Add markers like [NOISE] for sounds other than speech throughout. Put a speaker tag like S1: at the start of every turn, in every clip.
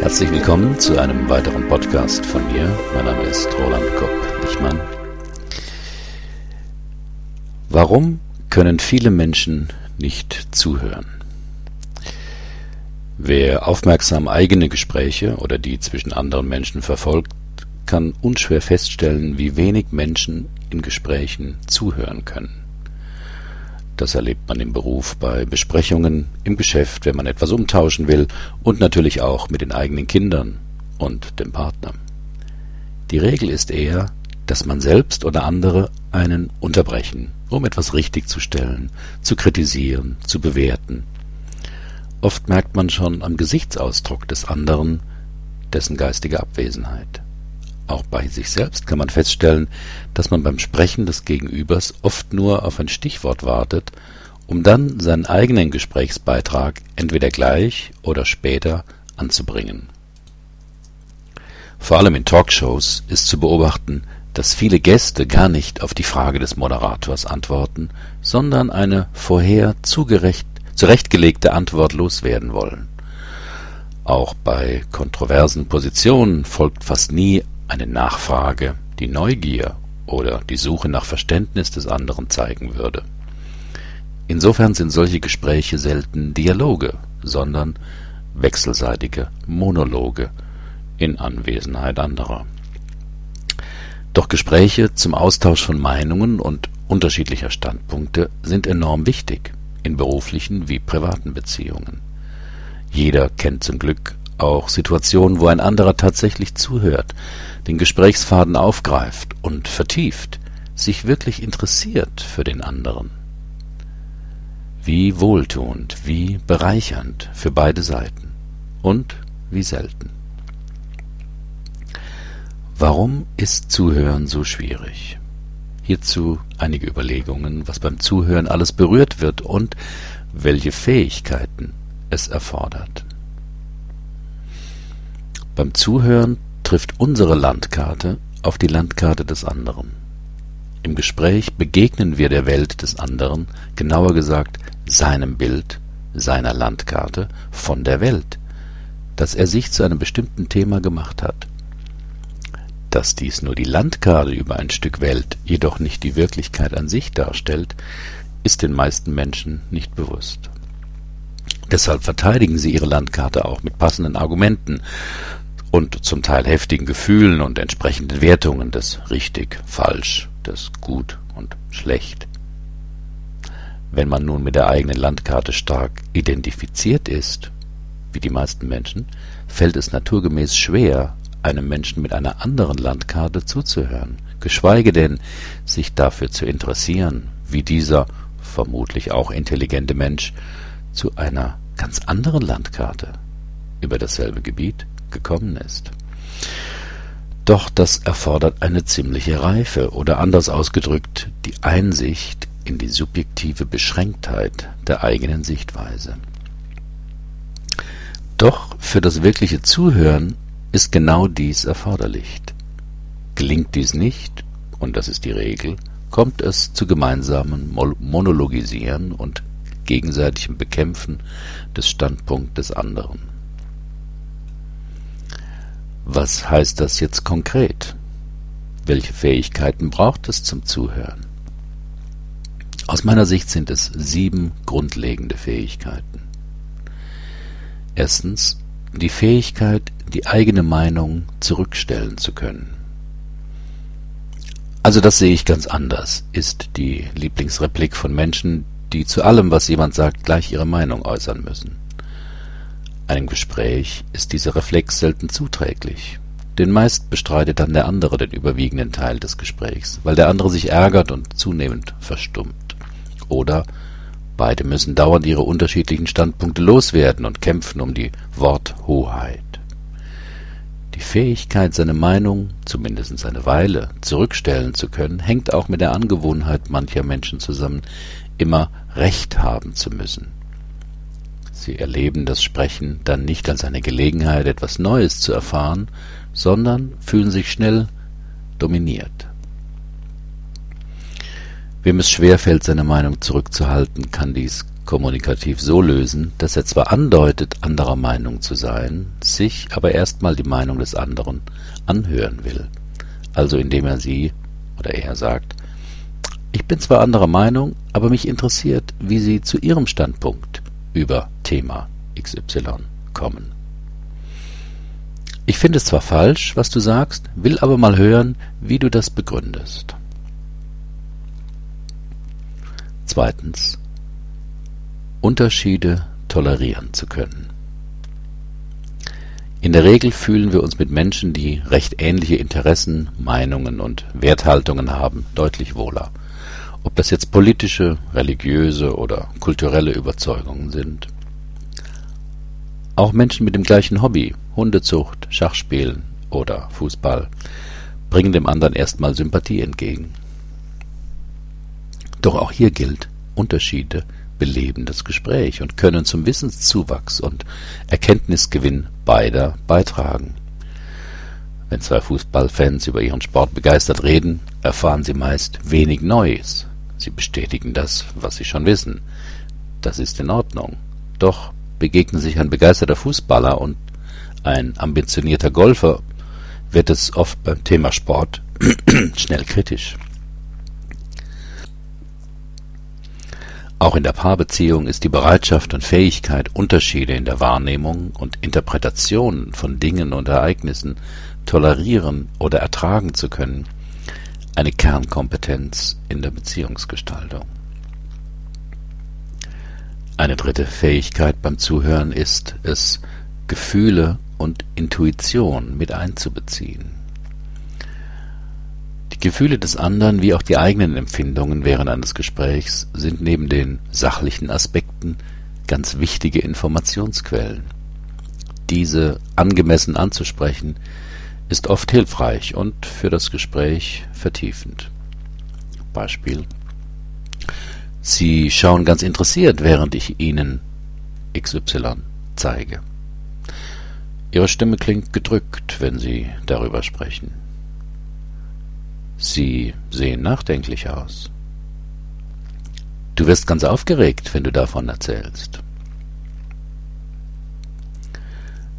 S1: Herzlich willkommen zu einem weiteren Podcast von mir. Mein Name ist Roland Kopp-Lichmann. Warum können viele Menschen nicht zuhören? Wer aufmerksam eigene Gespräche oder die zwischen anderen Menschen verfolgt, kann unschwer feststellen, wie wenig Menschen in Gesprächen zuhören können. Das erlebt man im Beruf, bei Besprechungen, im Geschäft, wenn man etwas umtauschen will und natürlich auch mit den eigenen Kindern und dem Partner. Die Regel ist eher, dass man selbst oder andere einen unterbrechen, um etwas richtigzustellen, zu kritisieren, zu bewerten. Oft merkt man schon am Gesichtsausdruck des anderen dessen geistige Abwesenheit. Auch bei sich selbst kann man feststellen, dass man beim Sprechen des Gegenübers oft nur auf ein Stichwort wartet, um dann seinen eigenen Gesprächsbeitrag entweder gleich oder später anzubringen. Vor allem in Talkshows ist zu beobachten, dass viele Gäste gar nicht auf die Frage des Moderators antworten, sondern eine vorher zurechtgelegte Antwort loswerden wollen. Auch bei kontroversen Positionen folgt fast nie eine Nachfrage, die Neugier oder die Suche nach Verständnis des anderen zeigen würde. Insofern sind solche Gespräche selten Dialoge, sondern wechselseitige Monologe in Anwesenheit anderer. Doch Gespräche zum Austausch von Meinungen und unterschiedlicher Standpunkte sind enorm wichtig in beruflichen wie privaten Beziehungen. Jeder kennt zum Glück auch Situationen, wo ein anderer tatsächlich zuhört, den Gesprächsfaden aufgreift und vertieft, sich wirklich interessiert für den anderen. Wie wohltuend, wie bereichernd für beide Seiten und wie selten. Warum ist Zuhören so schwierig? Hierzu einige Überlegungen, was beim Zuhören alles berührt wird und welche Fähigkeiten es erfordert. Beim Zuhören trifft unsere Landkarte auf die Landkarte des anderen. Im Gespräch begegnen wir der Welt des anderen, genauer gesagt seinem Bild, seiner Landkarte von der Welt, das er sich zu einem bestimmten Thema gemacht hat. Dass dies nur die Landkarte über ein Stück Welt, jedoch nicht die Wirklichkeit an sich darstellt, ist den meisten Menschen nicht bewusst. Deshalb verteidigen sie ihre Landkarte auch mit passenden Argumenten, und zum Teil heftigen Gefühlen und entsprechenden Wertungen des richtig, falsch, des gut und schlecht. Wenn man nun mit der eigenen Landkarte stark identifiziert ist, wie die meisten Menschen, fällt es naturgemäß schwer, einem Menschen mit einer anderen Landkarte zuzuhören, geschweige denn sich dafür zu interessieren, wie dieser vermutlich auch intelligente Mensch zu einer ganz anderen Landkarte über dasselbe Gebiet gekommen ist. Doch das erfordert eine ziemliche Reife oder anders ausgedrückt die Einsicht in die subjektive Beschränktheit der eigenen Sichtweise. Doch für das wirkliche Zuhören ist genau dies erforderlich. Gelingt dies nicht, und das ist die Regel, kommt es zu gemeinsamen Monologisieren und gegenseitigem Bekämpfen des Standpunkts des anderen. Was heißt das jetzt konkret? Welche Fähigkeiten braucht es zum Zuhören? Aus meiner Sicht sind es sieben grundlegende Fähigkeiten. Erstens die Fähigkeit, die eigene Meinung zurückstellen zu können. Also das sehe ich ganz anders, ist die Lieblingsreplik von Menschen, die zu allem, was jemand sagt, gleich ihre Meinung äußern müssen. Einem Gespräch ist dieser Reflex selten zuträglich, denn meist bestreitet dann der andere den überwiegenden Teil des Gesprächs, weil der andere sich ärgert und zunehmend verstummt. Oder beide müssen dauernd ihre unterschiedlichen Standpunkte loswerden und kämpfen um die Worthoheit. Die Fähigkeit, seine Meinung, zumindest eine Weile, zurückstellen zu können, hängt auch mit der Angewohnheit mancher Menschen zusammen, immer Recht haben zu müssen. Sie erleben das Sprechen dann nicht als eine Gelegenheit, etwas Neues zu erfahren, sondern fühlen sich schnell dominiert. Wem es schwerfällt, seine Meinung zurückzuhalten, kann dies kommunikativ so lösen, dass er zwar andeutet, anderer Meinung zu sein, sich aber erstmal die Meinung des anderen anhören will. Also indem er sie oder er sagt, ich bin zwar anderer Meinung, aber mich interessiert, wie Sie zu Ihrem Standpunkt über Thema XY kommen. Ich finde es zwar falsch, was du sagst, will aber mal hören, wie du das begründest. Zweitens. Unterschiede tolerieren zu können. In der Regel fühlen wir uns mit Menschen, die recht ähnliche Interessen, Meinungen und Werthaltungen haben, deutlich wohler. Ob das jetzt politische, religiöse oder kulturelle Überzeugungen sind. Auch Menschen mit dem gleichen Hobby, Hundezucht, Schachspielen oder Fußball, bringen dem anderen erstmal Sympathie entgegen. Doch auch hier gilt, Unterschiede beleben das Gespräch und können zum Wissenszuwachs und Erkenntnisgewinn beider beitragen. Wenn zwei Fußballfans über ihren Sport begeistert reden, erfahren sie meist wenig Neues. Sie bestätigen das, was sie schon wissen. Das ist in Ordnung. Doch begegnen sich ein begeisterter Fußballer und ein ambitionierter Golfer, wird es oft beim Thema Sport [CLEARS THROAT] schnell kritisch. Auch in der Paarbeziehung ist die Bereitschaft und Fähigkeit, Unterschiede in der Wahrnehmung und Interpretation von Dingen und Ereignissen tolerieren oder ertragen zu können, eine Kernkompetenz in der Beziehungsgestaltung. Eine dritte Fähigkeit beim Zuhören ist es, Gefühle und Intuition mit einzubeziehen. Die Gefühle des anderen wie auch die eigenen Empfindungen während eines Gesprächs sind neben den sachlichen Aspekten ganz wichtige Informationsquellen. Diese angemessen anzusprechen, ist oft hilfreich und für das Gespräch vertiefend. Beispiel. Sie schauen ganz interessiert, während ich Ihnen XY zeige. Ihre Stimme klingt gedrückt, wenn Sie darüber sprechen. Sie sehen nachdenklich aus. Du wirst ganz aufgeregt, wenn du davon erzählst.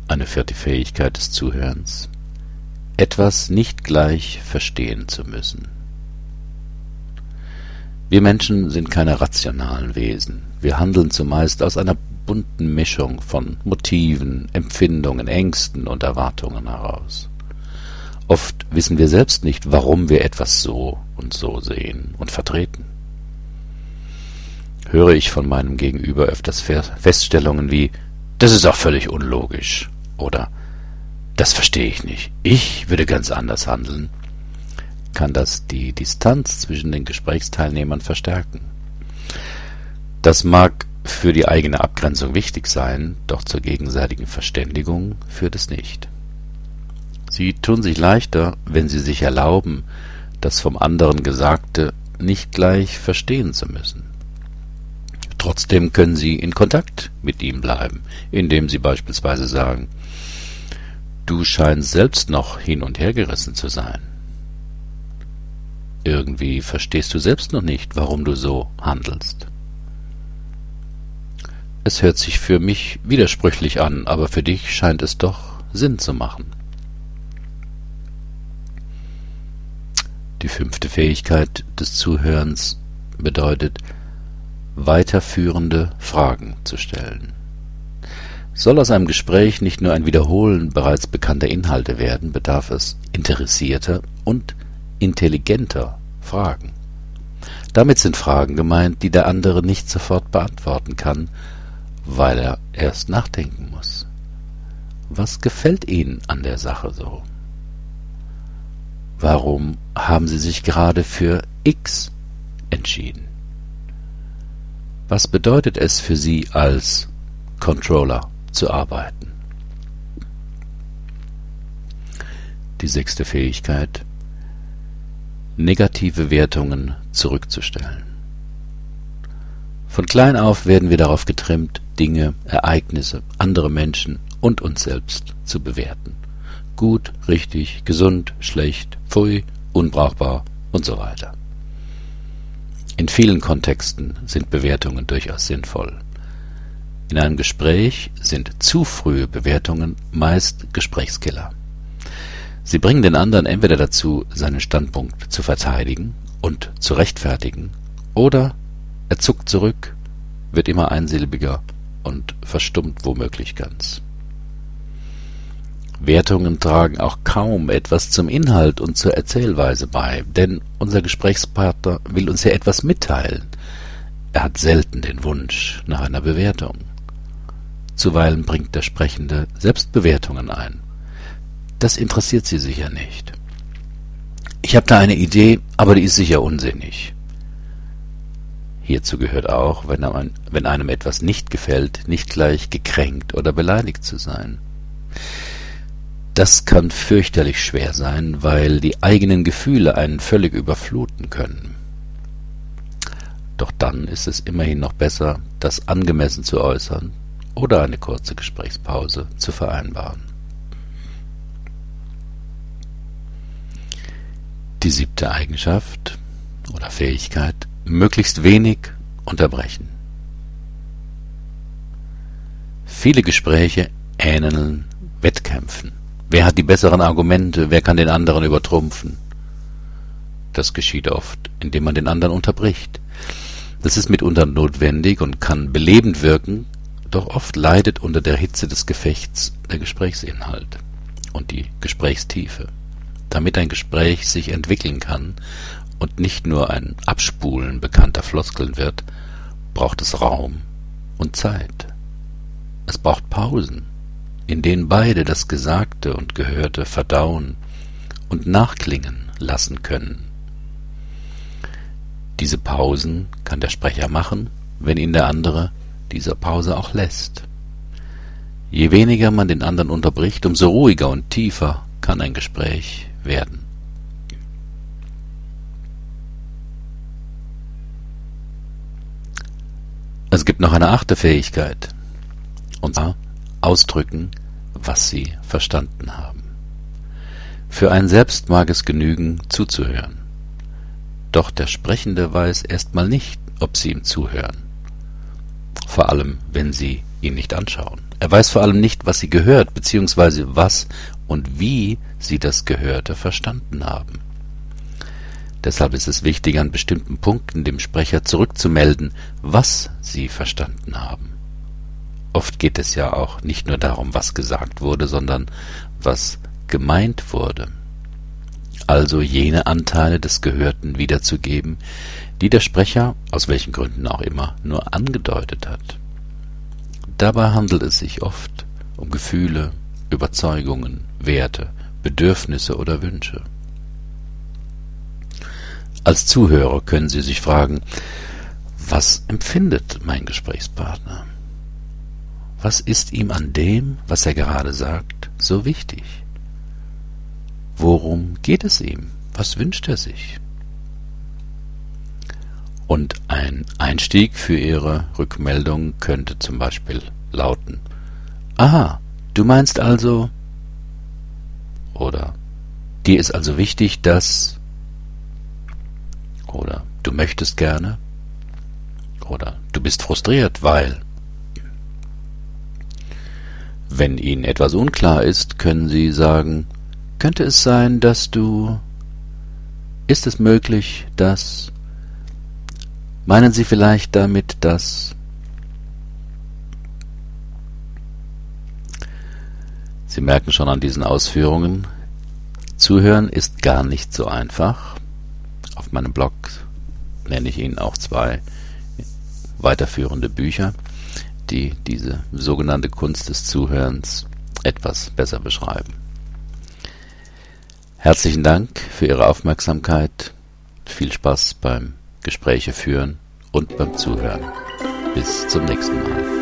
S1: Eine vierte Fähigkeit des Zuhörens etwas nicht gleich verstehen zu müssen. Wir Menschen sind keine rationalen Wesen. Wir handeln zumeist aus einer bunten Mischung von Motiven, Empfindungen, Ängsten und Erwartungen heraus. Oft wissen wir selbst nicht, warum wir etwas so und so sehen und vertreten. Höre ich von meinem Gegenüber öfters Feststellungen wie Das ist auch völlig unlogisch oder das verstehe ich nicht. Ich würde ganz anders handeln. Kann das die Distanz zwischen den Gesprächsteilnehmern verstärken? Das mag für die eigene Abgrenzung wichtig sein, doch zur gegenseitigen Verständigung führt es nicht. Sie tun sich leichter, wenn sie sich erlauben, das vom anderen Gesagte nicht gleich verstehen zu müssen. Trotzdem können sie in Kontakt mit ihm bleiben, indem sie beispielsweise sagen, Du scheinst selbst noch hin und her gerissen zu sein. Irgendwie verstehst du selbst noch nicht, warum du so handelst. Es hört sich für mich widersprüchlich an, aber für dich scheint es doch Sinn zu machen. Die fünfte Fähigkeit des Zuhörens bedeutet, weiterführende Fragen zu stellen. Soll aus einem Gespräch nicht nur ein Wiederholen bereits bekannter Inhalte werden, bedarf es interessierter und intelligenter Fragen. Damit sind Fragen gemeint, die der andere nicht sofort beantworten kann, weil er erst nachdenken muss. Was gefällt Ihnen an der Sache so? Warum haben Sie sich gerade für X entschieden? Was bedeutet es für Sie als Controller zu arbeiten. Die sechste Fähigkeit, negative Wertungen zurückzustellen. Von klein auf werden wir darauf getrimmt, Dinge, Ereignisse, andere Menschen und uns selbst zu bewerten. Gut, richtig, gesund, schlecht, pfui, unbrauchbar und so weiter. In vielen Kontexten sind Bewertungen durchaus sinnvoll. In einem Gespräch sind zu frühe Bewertungen meist Gesprächskiller. Sie bringen den anderen entweder dazu, seinen Standpunkt zu verteidigen und zu rechtfertigen, oder er zuckt zurück, wird immer einsilbiger und verstummt womöglich ganz. Wertungen tragen auch kaum etwas zum Inhalt und zur Erzählweise bei, denn unser Gesprächspartner will uns ja etwas mitteilen. Er hat selten den Wunsch nach einer Bewertung. Zuweilen bringt der Sprechende selbst Bewertungen ein. Das interessiert Sie sicher nicht. Ich habe da eine Idee, aber die ist sicher unsinnig. Hierzu gehört auch, wenn einem, wenn einem etwas nicht gefällt, nicht gleich gekränkt oder beleidigt zu sein. Das kann fürchterlich schwer sein, weil die eigenen Gefühle einen völlig überfluten können. Doch dann ist es immerhin noch besser, das angemessen zu äußern oder eine kurze Gesprächspause zu vereinbaren. Die siebte Eigenschaft oder Fähigkeit, möglichst wenig unterbrechen. Viele Gespräche ähneln Wettkämpfen. Wer hat die besseren Argumente? Wer kann den anderen übertrumpfen? Das geschieht oft, indem man den anderen unterbricht. Das ist mitunter notwendig und kann belebend wirken, doch oft leidet unter der Hitze des Gefechts der Gesprächsinhalt und die Gesprächstiefe. Damit ein Gespräch sich entwickeln kann und nicht nur ein Abspulen bekannter Floskeln wird, braucht es Raum und Zeit. Es braucht Pausen, in denen beide das Gesagte und Gehörte verdauen und nachklingen lassen können. Diese Pausen kann der Sprecher machen, wenn ihn der andere dieser Pause auch lässt. Je weniger man den anderen unterbricht, umso ruhiger und tiefer kann ein Gespräch werden. Es gibt noch eine achte Fähigkeit, und zwar ausdrücken, was sie verstanden haben. Für einen selbst mag es genügen, zuzuhören. Doch der Sprechende weiß erstmal nicht, ob sie ihm zuhören. Vor allem, wenn sie ihn nicht anschauen. Er weiß vor allem nicht, was sie gehört, beziehungsweise was und wie sie das Gehörte verstanden haben. Deshalb ist es wichtig, an bestimmten Punkten dem Sprecher zurückzumelden, was sie verstanden haben. Oft geht es ja auch nicht nur darum, was gesagt wurde, sondern was gemeint wurde. Also jene Anteile des Gehörten wiederzugeben, die der Sprecher, aus welchen Gründen auch immer, nur angedeutet hat. Dabei handelt es sich oft um Gefühle, Überzeugungen, Werte, Bedürfnisse oder Wünsche. Als Zuhörer können Sie sich fragen, was empfindet mein Gesprächspartner? Was ist ihm an dem, was er gerade sagt, so wichtig? Worum geht es ihm? Was wünscht er sich? Und ein Einstieg für Ihre Rückmeldung könnte zum Beispiel lauten, Aha, du meinst also, oder dir ist also wichtig, dass, oder du möchtest gerne, oder du bist frustriert, weil, wenn Ihnen etwas unklar ist, können Sie sagen, könnte es sein, dass du... Ist es möglich, dass... Meinen Sie vielleicht damit, dass... Sie merken schon an diesen Ausführungen, Zuhören ist gar nicht so einfach. Auf meinem Blog nenne ich Ihnen auch zwei weiterführende Bücher die diese sogenannte Kunst des Zuhörens etwas besser beschreiben. Herzlichen Dank für Ihre Aufmerksamkeit. Viel Spaß beim Gespräche führen und beim Zuhören. Bis zum nächsten Mal.